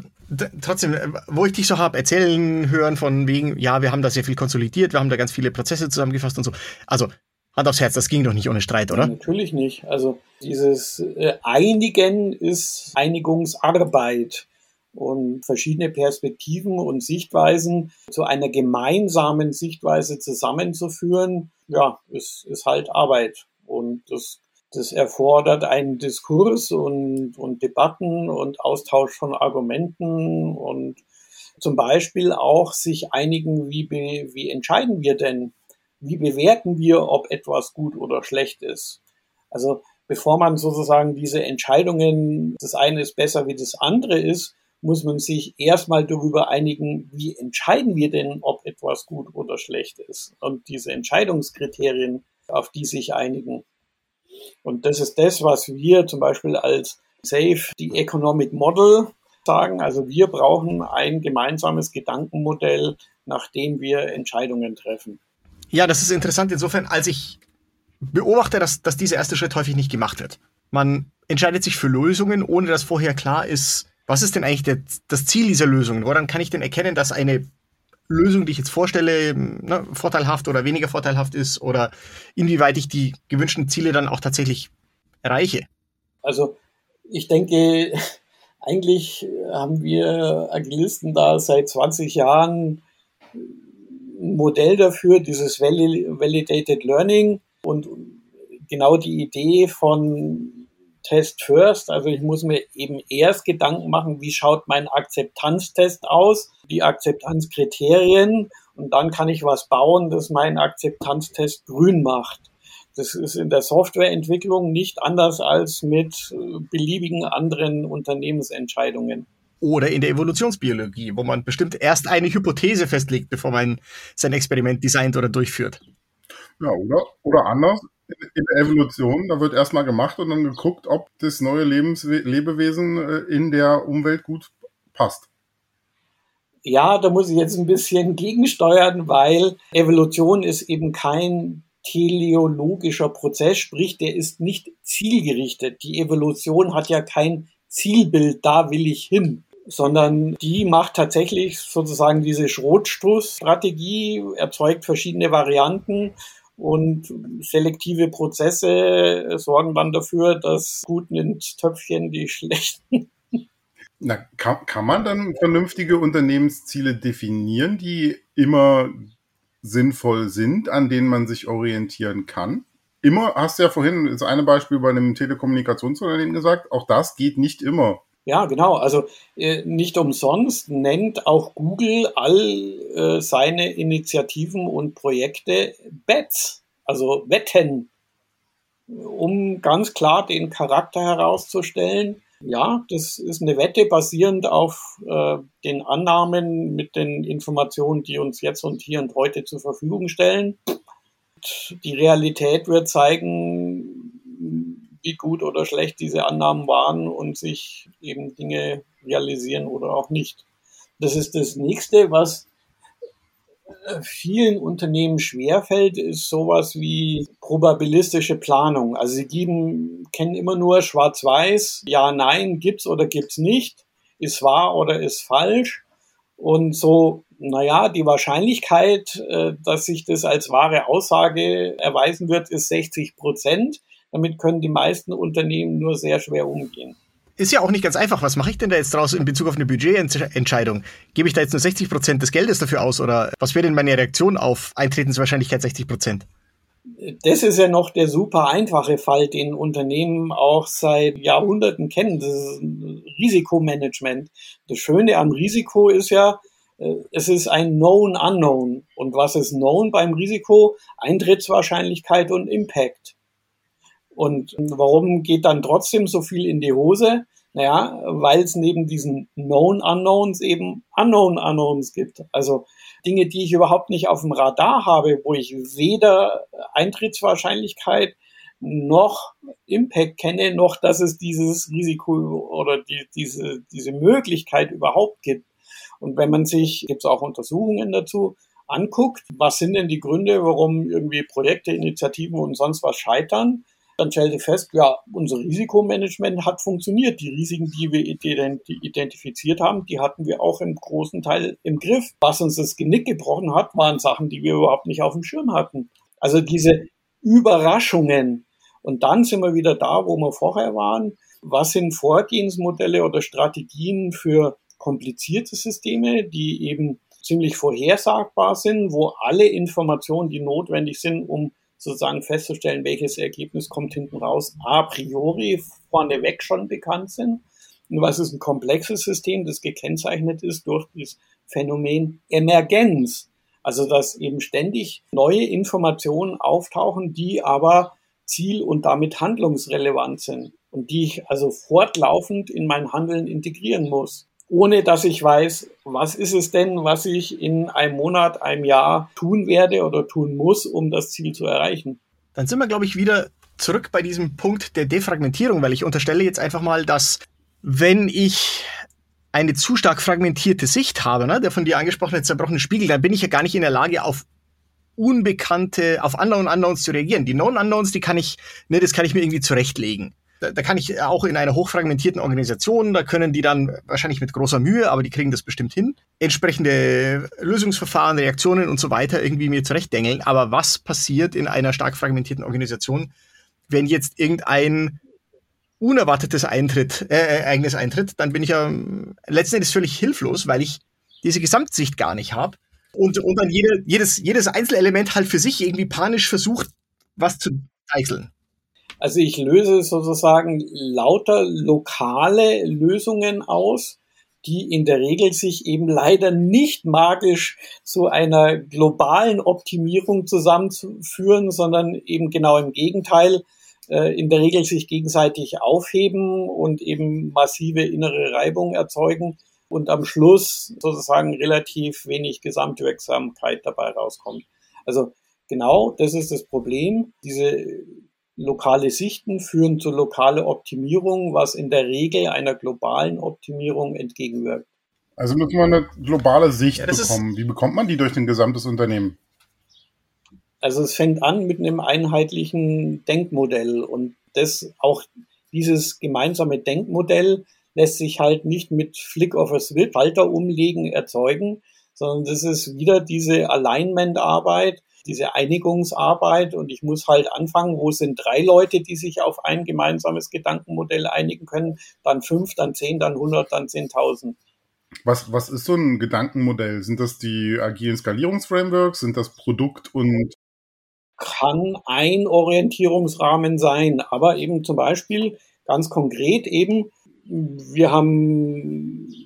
trotzdem, äh, wo ich dich so habe erzählen hören von wegen, ja, wir haben da sehr viel konsolidiert, wir haben da ganz viele Prozesse zusammengefasst und so. Also Hand aufs Herz, das ging doch nicht ohne Streit, oder? Ja, natürlich nicht. Also dieses äh, Einigen ist Einigungsarbeit und verschiedene Perspektiven und Sichtweisen zu einer gemeinsamen Sichtweise zusammenzuführen, ja, ist, ist halt Arbeit. Und das, das erfordert einen Diskurs und, und Debatten und Austausch von Argumenten und zum Beispiel auch sich einigen, wie, be, wie entscheiden wir denn, wie bewerten wir, ob etwas gut oder schlecht ist. Also bevor man sozusagen diese Entscheidungen, das eine ist besser wie das andere ist, muss man sich erstmal darüber einigen, wie entscheiden wir denn, ob etwas gut oder schlecht ist. Und diese Entscheidungskriterien, auf die sich einigen. Und das ist das, was wir zum Beispiel als SAFE, die Economic Model sagen. Also wir brauchen ein gemeinsames Gedankenmodell, nach dem wir Entscheidungen treffen. Ja, das ist interessant insofern, als ich beobachte, dass, dass dieser erste Schritt häufig nicht gemacht wird. Man entscheidet sich für Lösungen, ohne dass vorher klar ist, was ist denn eigentlich der, das Ziel dieser Lösung? Woran kann ich denn erkennen, dass eine Lösung, die ich jetzt vorstelle, ne, vorteilhaft oder weniger vorteilhaft ist oder inwieweit ich die gewünschten Ziele dann auch tatsächlich erreiche? Also ich denke, eigentlich haben wir Agilisten da seit 20 Jahren ein Modell dafür, dieses Validated Learning und genau die Idee von Test first. Also ich muss mir eben erst Gedanken machen, wie schaut mein Akzeptanztest aus, die Akzeptanzkriterien und dann kann ich was bauen, das meinen Akzeptanztest grün macht. Das ist in der Softwareentwicklung nicht anders als mit äh, beliebigen anderen Unternehmensentscheidungen. Oder in der Evolutionsbiologie, wo man bestimmt erst eine Hypothese festlegt, bevor man sein Experiment designt oder durchführt. Ja, oder, oder anders in der Evolution, da wird erstmal gemacht und dann geguckt, ob das neue Lebenswe Lebewesen äh, in der Umwelt gut passt. Ja, da muss ich jetzt ein bisschen gegensteuern, weil Evolution ist eben kein teleologischer Prozess, sprich, der ist nicht zielgerichtet. Die Evolution hat ja kein Zielbild, da will ich hin, sondern die macht tatsächlich sozusagen diese Schrotstoßstrategie, erzeugt verschiedene Varianten und selektive Prozesse sorgen dann dafür, dass gut nimmt Töpfchen die schlechten. Na, kann, kann man dann vernünftige Unternehmensziele definieren, die immer sinnvoll sind, an denen man sich orientieren kann? Immer, hast du ja vorhin das eine Beispiel bei einem Telekommunikationsunternehmen gesagt, auch das geht nicht immer. Ja, genau. Also äh, nicht umsonst nennt auch Google all äh, seine Initiativen und Projekte Bets, also Wetten, um ganz klar den Charakter herauszustellen. Ja, das ist eine Wette basierend auf äh, den Annahmen mit den Informationen, die uns jetzt und hier und heute zur Verfügung stellen. Die Realität wird zeigen, wie gut oder schlecht diese Annahmen waren und sich eben Dinge realisieren oder auch nicht. Das ist das nächste, was äh, vielen Unternehmen schwerfällt, ist sowas wie probabilistische Planung. Also sie geben, kennen immer nur schwarz-weiß, ja, nein, gibt's oder gibt's nicht, ist wahr oder ist falsch. Und so, naja, die Wahrscheinlichkeit, äh, dass sich das als wahre Aussage erweisen wird, ist 60 Prozent. Damit können die meisten Unternehmen nur sehr schwer umgehen ist ja auch nicht ganz einfach. Was mache ich denn da jetzt draus in Bezug auf eine Budgetentscheidung? Gebe ich da jetzt nur 60 Prozent des Geldes dafür aus oder was wäre denn meine Reaktion auf Eintretenswahrscheinlichkeit 60 Prozent? Das ist ja noch der super einfache Fall, den Unternehmen auch seit Jahrhunderten kennen. Das ist Risikomanagement. Das Schöne am Risiko ist ja, äh, es ist ein Known Unknown. Und was ist Known beim Risiko? Eintrittswahrscheinlichkeit und Impact. Und warum geht dann trotzdem so viel in die Hose? Naja, weil es neben diesen Known Unknowns eben Unknown Unknowns gibt. Also Dinge, die ich überhaupt nicht auf dem Radar habe, wo ich weder Eintrittswahrscheinlichkeit noch Impact kenne, noch dass es dieses Risiko oder die, diese, diese Möglichkeit überhaupt gibt. Und wenn man sich, gibt es auch Untersuchungen dazu, anguckt, was sind denn die Gründe, warum irgendwie Projekte, Initiativen und sonst was scheitern, dann stellte fest, ja, unser Risikomanagement hat funktioniert. Die Risiken, die wir identifiziert haben, die hatten wir auch im großen Teil im Griff. Was uns das Genick gebrochen hat, waren Sachen, die wir überhaupt nicht auf dem Schirm hatten. Also diese Überraschungen. Und dann sind wir wieder da, wo wir vorher waren. Was sind Vorgehensmodelle oder Strategien für komplizierte Systeme, die eben ziemlich vorhersagbar sind, wo alle Informationen, die notwendig sind, um sozusagen festzustellen, welches Ergebnis kommt hinten raus, a priori vorneweg schon bekannt sind. Und was ist ein komplexes System, das gekennzeichnet ist durch das Phänomen Emergenz. Also, dass eben ständig neue Informationen auftauchen, die aber ziel- und damit handlungsrelevant sind und die ich also fortlaufend in mein Handeln integrieren muss ohne dass ich weiß, was ist es denn, was ich in einem Monat, einem Jahr tun werde oder tun muss, um das Ziel zu erreichen. Dann sind wir, glaube ich, wieder zurück bei diesem Punkt der Defragmentierung, weil ich unterstelle jetzt einfach mal, dass wenn ich eine zu stark fragmentierte Sicht habe, ne, der von dir angesprochene zerbrochene Spiegel, dann bin ich ja gar nicht in der Lage, auf unbekannte, auf Unknown Unknowns zu reagieren. Die Known Unknowns, die kann ich, ne, das kann ich mir irgendwie zurechtlegen da, da kann ich auch in einer hochfragmentierten Organisation, da können die dann wahrscheinlich mit großer Mühe, aber die kriegen das bestimmt hin, entsprechende Lösungsverfahren, Reaktionen und so weiter irgendwie mir zurechtdengeln. Aber was passiert in einer stark fragmentierten Organisation, wenn jetzt irgendein unerwartetes Eintritt, äh, Ereignis eintritt, dann bin ich ja letzten Endes völlig hilflos, weil ich diese Gesamtsicht gar nicht habe. Und, und dann jede, jedes, jedes Einzelelement halt für sich irgendwie panisch versucht, was zu deichseln. Also ich löse sozusagen lauter lokale Lösungen aus, die in der Regel sich eben leider nicht magisch zu einer globalen Optimierung zusammenführen, sondern eben genau im Gegenteil, äh, in der Regel sich gegenseitig aufheben und eben massive innere Reibung erzeugen und am Schluss sozusagen relativ wenig Gesamtwirksamkeit dabei rauskommt. Also genau, das ist das Problem. Diese Lokale Sichten führen zu lokale Optimierung, was in der Regel einer globalen Optimierung entgegenwirkt. Also müssen wir eine globale Sicht ja, bekommen. Wie bekommt man die durch ein gesamtes Unternehmen? Also es fängt an mit einem einheitlichen Denkmodell und das auch dieses gemeinsame Denkmodell lässt sich halt nicht mit Flick of a Switch Schalter umlegen erzeugen, sondern das ist wieder diese Alignment-Arbeit, diese Einigungsarbeit und ich muss halt anfangen, wo sind drei Leute, die sich auf ein gemeinsames Gedankenmodell einigen können, dann fünf, dann zehn, dann hundert, dann zehntausend. Was, was ist so ein Gedankenmodell? Sind das die agilen Skalierungsframeworks? Sind das Produkt und kann ein Orientierungsrahmen sein, aber eben zum Beispiel ganz konkret eben, wir haben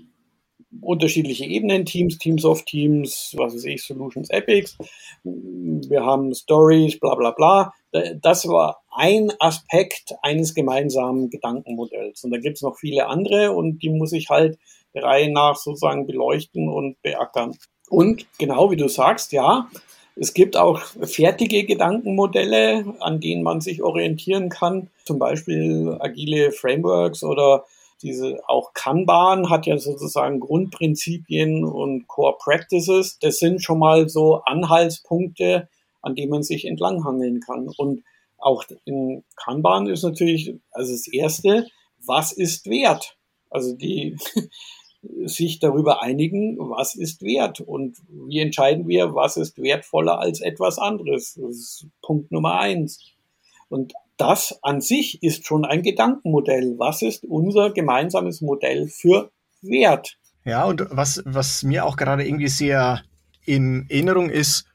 unterschiedliche Ebenen, Teams, Teams of Teams, was weiß ich, Solutions, Epics. Wir haben Stories, bla bla bla. Das war ein Aspekt eines gemeinsamen Gedankenmodells. Und da gibt es noch viele andere und die muss ich halt Reihe nach sozusagen beleuchten und beackern. Und genau wie du sagst, ja, es gibt auch fertige Gedankenmodelle, an denen man sich orientieren kann, zum Beispiel agile Frameworks oder diese auch Kanban hat ja sozusagen Grundprinzipien und Core Practices. Das sind schon mal so Anhaltspunkte, an denen man sich entlanghangeln kann. Und auch in Kanban ist natürlich, also das erste, was ist wert? Also die sich darüber einigen, was ist wert und wie entscheiden wir, was ist wertvoller als etwas anderes. Das ist Punkt Nummer eins. Und das an sich ist schon ein Gedankenmodell. Was ist unser gemeinsames Modell für Wert? Ja, und was, was mir auch gerade irgendwie sehr in Erinnerung ist,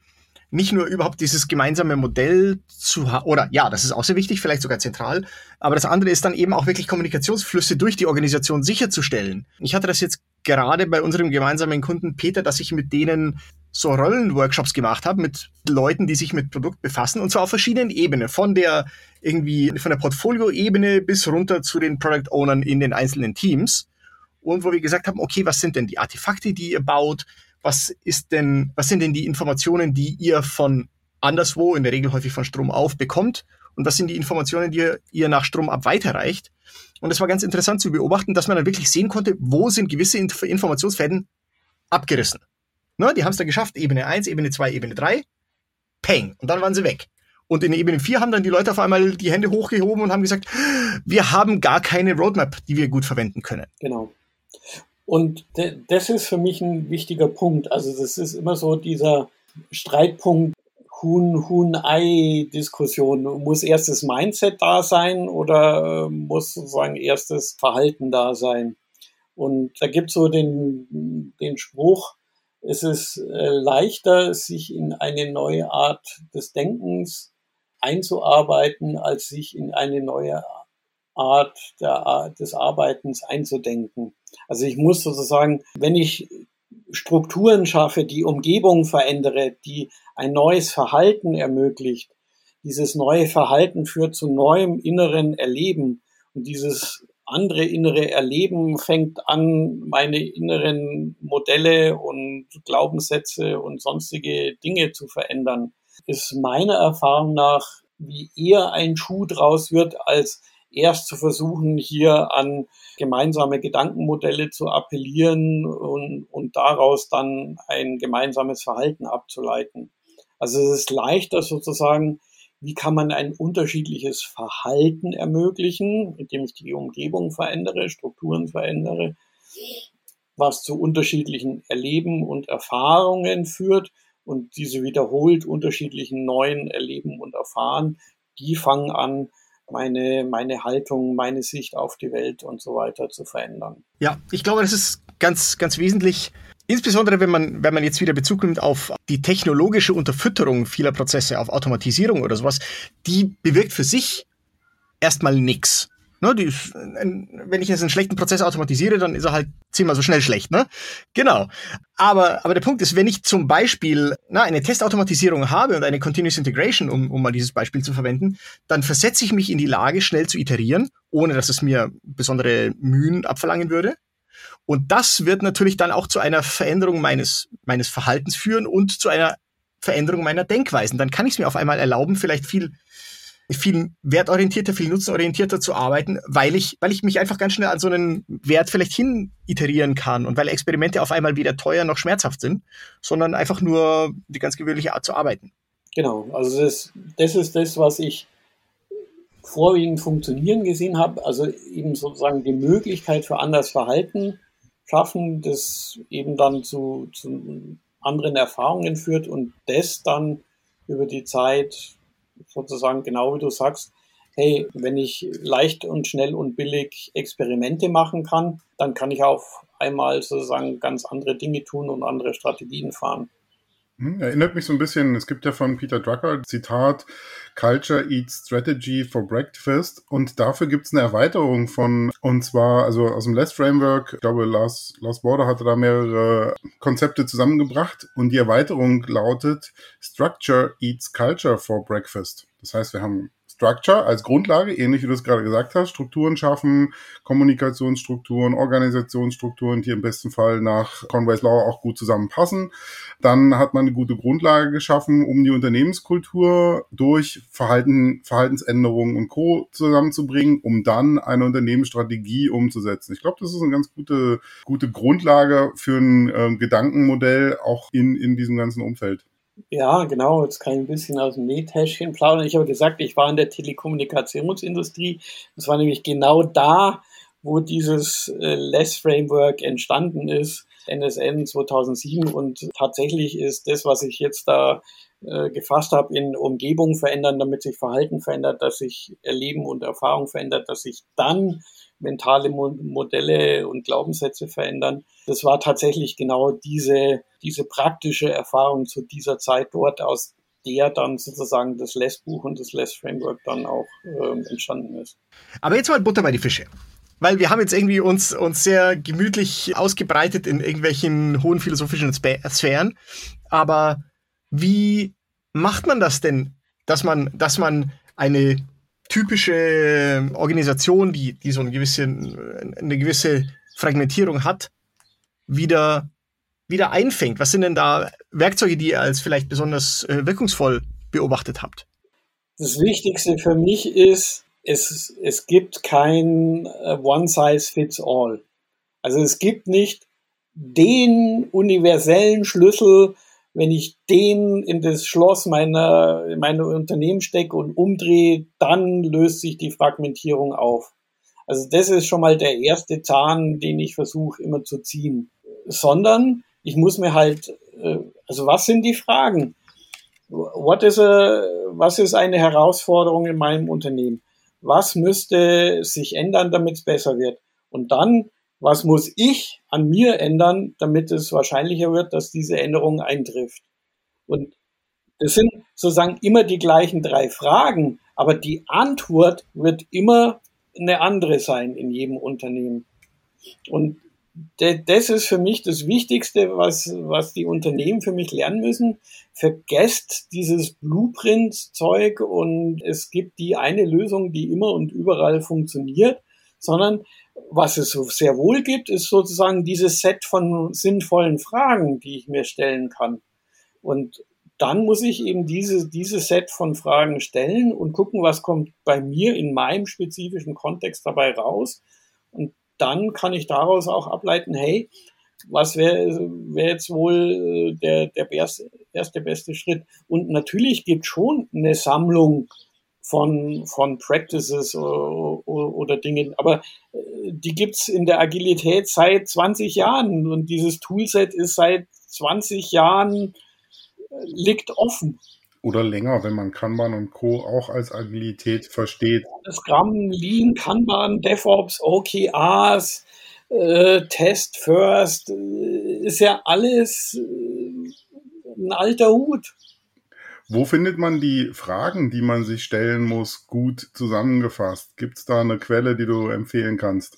nicht nur überhaupt dieses gemeinsame Modell zu haben, oder ja, das ist auch sehr wichtig, vielleicht sogar zentral, aber das andere ist dann eben auch wirklich Kommunikationsflüsse durch die Organisation sicherzustellen. Ich hatte das jetzt gerade bei unserem gemeinsamen Kunden Peter, dass ich mit denen so Rollenworkshops gemacht habe mit Leuten, die sich mit Produkt befassen und zwar auf verschiedenen Ebenen, von der irgendwie von der Portfolio-Ebene bis runter zu den Product Ownern in den einzelnen Teams und wo wir gesagt haben, okay, was sind denn die Artefakte, die ihr baut? Was ist denn, was sind denn die Informationen, die ihr von anderswo, in der Regel häufig von Strom auf, bekommt? Und was sind die Informationen, die ihr, nach Strom ab weiterreicht? Und es war ganz interessant zu beobachten, dass man dann wirklich sehen konnte, wo sind gewisse Inf Informationsfäden abgerissen. Ne, die haben es dann geschafft, Ebene 1, Ebene 2, Ebene 3, peng, und dann waren sie weg. Und in Ebene 4 haben dann die Leute auf einmal die Hände hochgehoben und haben gesagt, wir haben gar keine Roadmap, die wir gut verwenden können. Genau. Und das ist für mich ein wichtiger Punkt. Also das ist immer so dieser Streitpunkt Huhn, Huhn-Ei-Diskussion. Muss erst das Mindset da sein oder äh, muss sozusagen erst das Verhalten da sein? Und da gibt es so den, den Spruch, es ist äh, leichter, sich in eine neue Art des Denkens einzuarbeiten, als sich in eine neue Art der, des Arbeitens einzudenken. Also ich muss sozusagen, wenn ich Strukturen schaffe, die Umgebung verändere, die ein neues Verhalten ermöglicht, dieses neue Verhalten führt zu neuem inneren Erleben und dieses andere innere Erleben fängt an, meine inneren Modelle und Glaubenssätze und sonstige Dinge zu verändern, ist meiner Erfahrung nach wie eher ein Schuh draus wird, als erst zu versuchen, hier an gemeinsame Gedankenmodelle zu appellieren und, und daraus dann ein gemeinsames Verhalten abzuleiten. Also es ist leichter sozusagen, wie kann man ein unterschiedliches Verhalten ermöglichen, indem ich die Umgebung verändere, Strukturen verändere, was zu unterschiedlichen Erleben und Erfahrungen führt und diese wiederholt unterschiedlichen neuen Erleben und Erfahren, die fangen an, meine, meine Haltung, meine Sicht auf die Welt und so weiter zu verändern. Ja, ich glaube, das ist ganz, ganz wesentlich. Insbesondere wenn man, wenn man jetzt wieder Bezug nimmt auf die technologische Unterfütterung vieler Prozesse, auf Automatisierung oder sowas, die bewirkt für sich erstmal nichts. Ne, die, wenn ich jetzt einen schlechten Prozess automatisiere, dann ist er halt zehnmal so schnell schlecht. Ne? Genau. Aber, aber der Punkt ist, wenn ich zum Beispiel na, eine Testautomatisierung habe und eine Continuous Integration, um, um mal dieses Beispiel zu verwenden, dann versetze ich mich in die Lage, schnell zu iterieren, ohne dass es mir besondere Mühen abverlangen würde. Und das wird natürlich dann auch zu einer Veränderung meines, meines Verhaltens führen und zu einer Veränderung meiner Denkweisen. Dann kann ich es mir auf einmal erlauben, vielleicht viel viel wertorientierter, viel nutzenorientierter zu arbeiten, weil ich, weil ich mich einfach ganz schnell an so einen Wert vielleicht hin iterieren kann und weil Experimente auf einmal weder teuer noch schmerzhaft sind, sondern einfach nur die ganz gewöhnliche Art zu arbeiten. Genau, also das, das ist das, was ich vorwiegend funktionieren gesehen habe, also eben sozusagen die Möglichkeit für anders Verhalten schaffen, das eben dann zu, zu anderen Erfahrungen führt und das dann über die Zeit sozusagen genau wie du sagst, hey, wenn ich leicht und schnell und billig Experimente machen kann, dann kann ich auf einmal sozusagen ganz andere Dinge tun und andere Strategien fahren. Hm, erinnert mich so ein bisschen, es gibt ja von Peter Drucker Zitat, Culture eats Strategy for Breakfast und dafür gibt es eine Erweiterung von, und zwar also aus dem Less Framework, ich glaube Lars, Lars Border hatte da mehrere Konzepte zusammengebracht und die Erweiterung lautet Structure eats Culture for Breakfast. Das heißt, wir haben Structure als Grundlage, ähnlich wie du es gerade gesagt hast, Strukturen schaffen, Kommunikationsstrukturen, Organisationsstrukturen, die im besten Fall nach Conway's Law auch gut zusammenpassen. Dann hat man eine gute Grundlage geschaffen, um die Unternehmenskultur durch Verhalten, Verhaltensänderungen und Co. zusammenzubringen, um dann eine Unternehmensstrategie umzusetzen. Ich glaube, das ist eine ganz gute, gute Grundlage für ein äh, Gedankenmodell auch in, in diesem ganzen Umfeld. Ja, genau. Jetzt kann ich ein bisschen aus dem Nähtäschchen plaudern. Ich habe gesagt, ich war in der Telekommunikationsindustrie. Das war nämlich genau da, wo dieses äh, Less Framework entstanden ist, NSN 2007. Und tatsächlich ist das, was ich jetzt da äh, gefasst habe, in Umgebung verändern, damit sich Verhalten verändert, dass sich Erleben und Erfahrung verändert, dass sich dann mentale Modelle und Glaubenssätze verändern. Das war tatsächlich genau diese, diese praktische Erfahrung zu dieser Zeit dort, aus der dann sozusagen das Less-Buch und das Less-Framework dann auch ähm, entstanden ist. Aber jetzt mal Butter bei die Fische. Weil wir haben jetzt irgendwie uns, uns sehr gemütlich ausgebreitet in irgendwelchen hohen philosophischen Sphären. Aber wie macht man das denn, dass man, dass man eine typische Organisation, die, die so eine gewisse, eine gewisse Fragmentierung hat, wieder, wieder einfängt? Was sind denn da Werkzeuge, die ihr als vielleicht besonders äh, wirkungsvoll beobachtet habt? Das Wichtigste für mich ist, es, es gibt kein äh, One-Size-Fits-All. Also es gibt nicht den universellen Schlüssel, wenn ich den in das Schloss meiner, meiner Unternehmen stecke und umdrehe, dann löst sich die Fragmentierung auf. Also das ist schon mal der erste Zahn, den ich versuche immer zu ziehen. Sondern ich muss mir halt, äh, also was sind die Fragen? What is a, was ist eine Herausforderung in meinem Unternehmen? Was müsste sich ändern, damit es besser wird? Und dann was muss ich an mir ändern, damit es wahrscheinlicher wird, dass diese Änderung eintrifft? Und das sind sozusagen immer die gleichen drei Fragen, aber die Antwort wird immer eine andere sein in jedem Unternehmen. Und das ist für mich das Wichtigste, was, was die Unternehmen für mich lernen müssen. Vergesst dieses Blueprint-Zeug und es gibt die eine Lösung, die immer und überall funktioniert, sondern was es sehr wohl gibt, ist sozusagen dieses Set von sinnvollen Fragen, die ich mir stellen kann. Und dann muss ich eben diese, dieses Set von Fragen stellen und gucken, was kommt bei mir in meinem spezifischen Kontext dabei raus. Und dann kann ich daraus auch ableiten, hey, was wäre wär jetzt wohl äh, der, der erste, erste beste Schritt? Und natürlich gibt schon eine Sammlung von, von Practices oder, oder Dingen. Aber äh, die gibt's in der Agilität seit 20 Jahren und dieses Toolset ist seit 20 Jahren äh, liegt offen. Oder länger, wenn man Kanban und Co. auch als Agilität versteht. Scrum, Lean, Kanban, DevOps, OKRs, äh, Test First, äh, ist ja alles äh, ein alter Hut. Wo findet man die Fragen, die man sich stellen muss, gut zusammengefasst? Gibt es da eine Quelle, die du empfehlen kannst?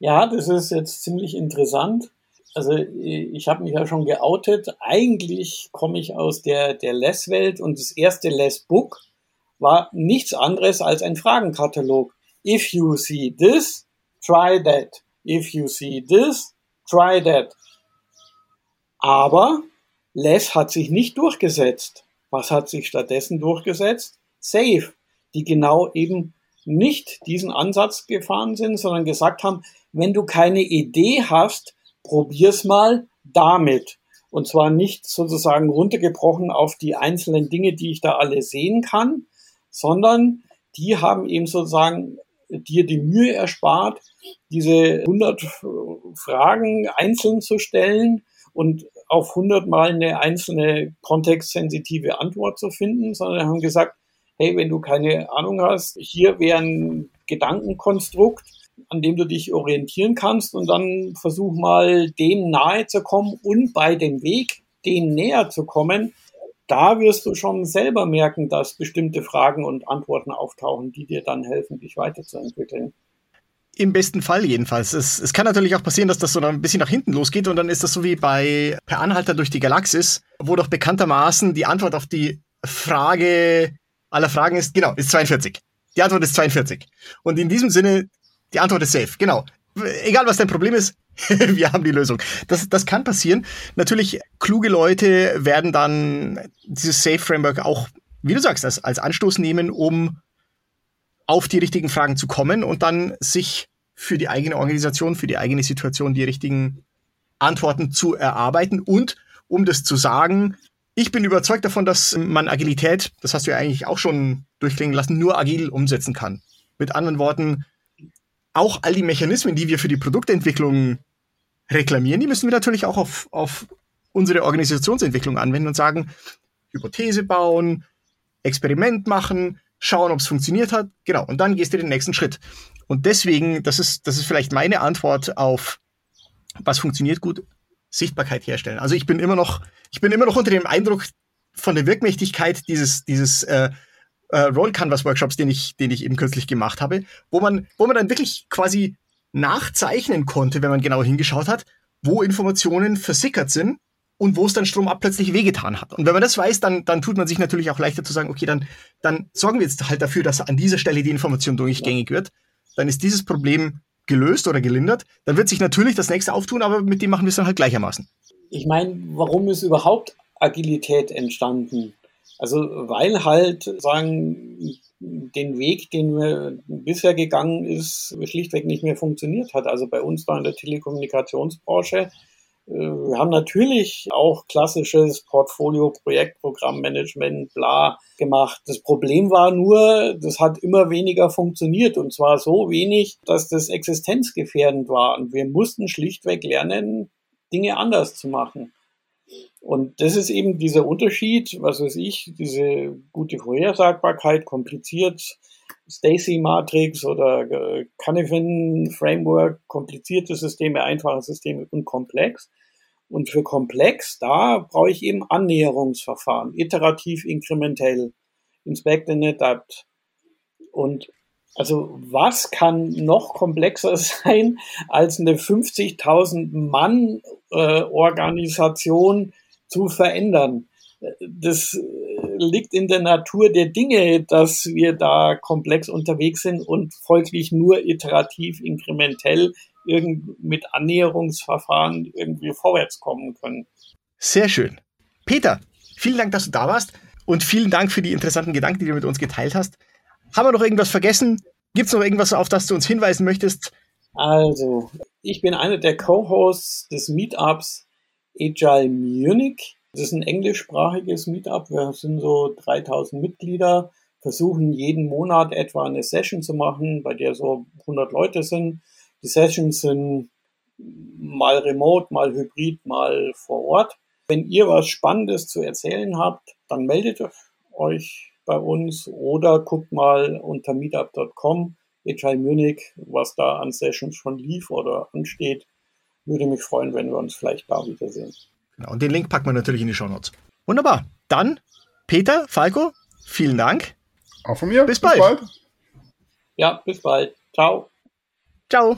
Ja, das ist jetzt ziemlich interessant. Also ich habe mich ja schon geoutet. Eigentlich komme ich aus der, der Less-Welt und das erste Less-Book war nichts anderes als ein Fragenkatalog. If you see this, try that. If you see this, try that. Aber Les hat sich nicht durchgesetzt. Was hat sich stattdessen durchgesetzt? Safe, die genau eben nicht diesen Ansatz gefahren sind, sondern gesagt haben, wenn du keine Idee hast, probier's mal damit. Und zwar nicht sozusagen runtergebrochen auf die einzelnen Dinge, die ich da alle sehen kann, sondern die haben eben sozusagen dir die Mühe erspart, diese 100 Fragen einzeln zu stellen und auf 100 Mal eine einzelne kontextsensitive Antwort zu finden, sondern haben gesagt, hey, wenn du keine Ahnung hast, hier wäre ein Gedankenkonstrukt, an dem du dich orientieren kannst und dann versuch mal dem nahe zu kommen und bei dem Weg dem näher zu kommen. Da wirst du schon selber merken, dass bestimmte Fragen und Antworten auftauchen, die dir dann helfen, dich weiterzuentwickeln. Im besten Fall jedenfalls. Es, es kann natürlich auch passieren, dass das so ein bisschen nach hinten losgeht und dann ist das so wie bei Per Anhalter durch die Galaxis, wo doch bekanntermaßen die Antwort auf die Frage aller Fragen ist, genau, ist 42. Die Antwort ist 42. Und in diesem Sinne, die Antwort ist safe, genau. Egal was dein Problem ist, wir haben die Lösung. Das, das kann passieren. Natürlich, kluge Leute werden dann dieses Safe-Framework auch, wie du sagst, als, als Anstoß nehmen, um auf die richtigen Fragen zu kommen und dann sich für die eigene Organisation, für die eigene Situation die richtigen Antworten zu erarbeiten. Und um das zu sagen, ich bin überzeugt davon, dass man Agilität, das hast du ja eigentlich auch schon durchklingen lassen, nur agil umsetzen kann. Mit anderen Worten, auch all die Mechanismen, die wir für die Produktentwicklung reklamieren, die müssen wir natürlich auch auf, auf unsere Organisationsentwicklung anwenden und sagen, Hypothese bauen, Experiment machen, schauen, ob es funktioniert hat. Genau. Und dann gehst du den nächsten Schritt. Und deswegen, das ist, das ist vielleicht meine Antwort auf, was funktioniert gut, Sichtbarkeit herstellen. Also ich bin immer noch, ich bin immer noch unter dem Eindruck von der Wirkmächtigkeit dieses, dieses äh, äh, Roll Canvas Workshops, den ich, den ich eben kürzlich gemacht habe, wo man, wo man dann wirklich quasi nachzeichnen konnte, wenn man genau hingeschaut hat, wo Informationen versickert sind und wo es dann Strom ab plötzlich wehgetan hat. Und wenn man das weiß, dann, dann tut man sich natürlich auch leichter zu sagen, okay, dann, dann sorgen wir jetzt halt dafür, dass an dieser Stelle die Information durchgängig wird. Dann ist dieses Problem gelöst oder gelindert. Dann wird sich natürlich das nächste auftun, aber mit dem machen wir es dann halt gleichermaßen. Ich meine, warum ist überhaupt Agilität entstanden? Also weil halt sagen den Weg, den wir bisher gegangen ist, schlichtweg nicht mehr funktioniert hat. Also bei uns da in der Telekommunikationsbranche wir haben natürlich auch klassisches Portfolio, Projektprogrammmanagement, bla gemacht. Das Problem war nur, das hat immer weniger funktioniert und zwar so wenig, dass das existenzgefährdend war. Und wir mussten schlichtweg lernen, Dinge anders zu machen. Und das ist eben dieser Unterschied, was weiß ich, diese gute Vorhersagbarkeit, kompliziert, Stacy-Matrix oder äh, Canavan-Framework, komplizierte Systeme, einfache Systeme und komplex. Und für komplex, da brauche ich eben Annäherungsverfahren, iterativ, inkrementell, inspect and adapt. Und also was kann noch komplexer sein als eine 50.000 Mann äh, Organisation zu verändern? Das liegt in der Natur der Dinge, dass wir da komplex unterwegs sind und folglich nur iterativ, inkrementell mit Annäherungsverfahren irgendwie vorwärts kommen können. Sehr schön. Peter, vielen Dank, dass du da warst und vielen Dank für die interessanten Gedanken, die du mit uns geteilt hast. Haben wir noch irgendwas vergessen? Gibt es noch irgendwas, auf das du uns hinweisen möchtest? Also, ich bin einer der Co-Hosts des Meetups Agile Munich. Das ist ein englischsprachiges Meetup. Wir sind so 3000 Mitglieder, versuchen jeden Monat etwa eine Session zu machen, bei der so 100 Leute sind. Die Sessions sind mal remote, mal hybrid, mal vor Ort. Wenn ihr was Spannendes zu erzählen habt, dann meldet euch bei uns oder guckt mal unter meetup.com, Agile Munich, was da an Sessions schon lief oder ansteht. Würde mich freuen, wenn wir uns vielleicht da wiedersehen. Genau, und den Link packen wir natürlich in die Show Notes. Wunderbar. Dann, Peter, Falco, vielen Dank. Auch von mir. Bis, bis bald. bald. Ja, bis bald. Ciao. Ciao.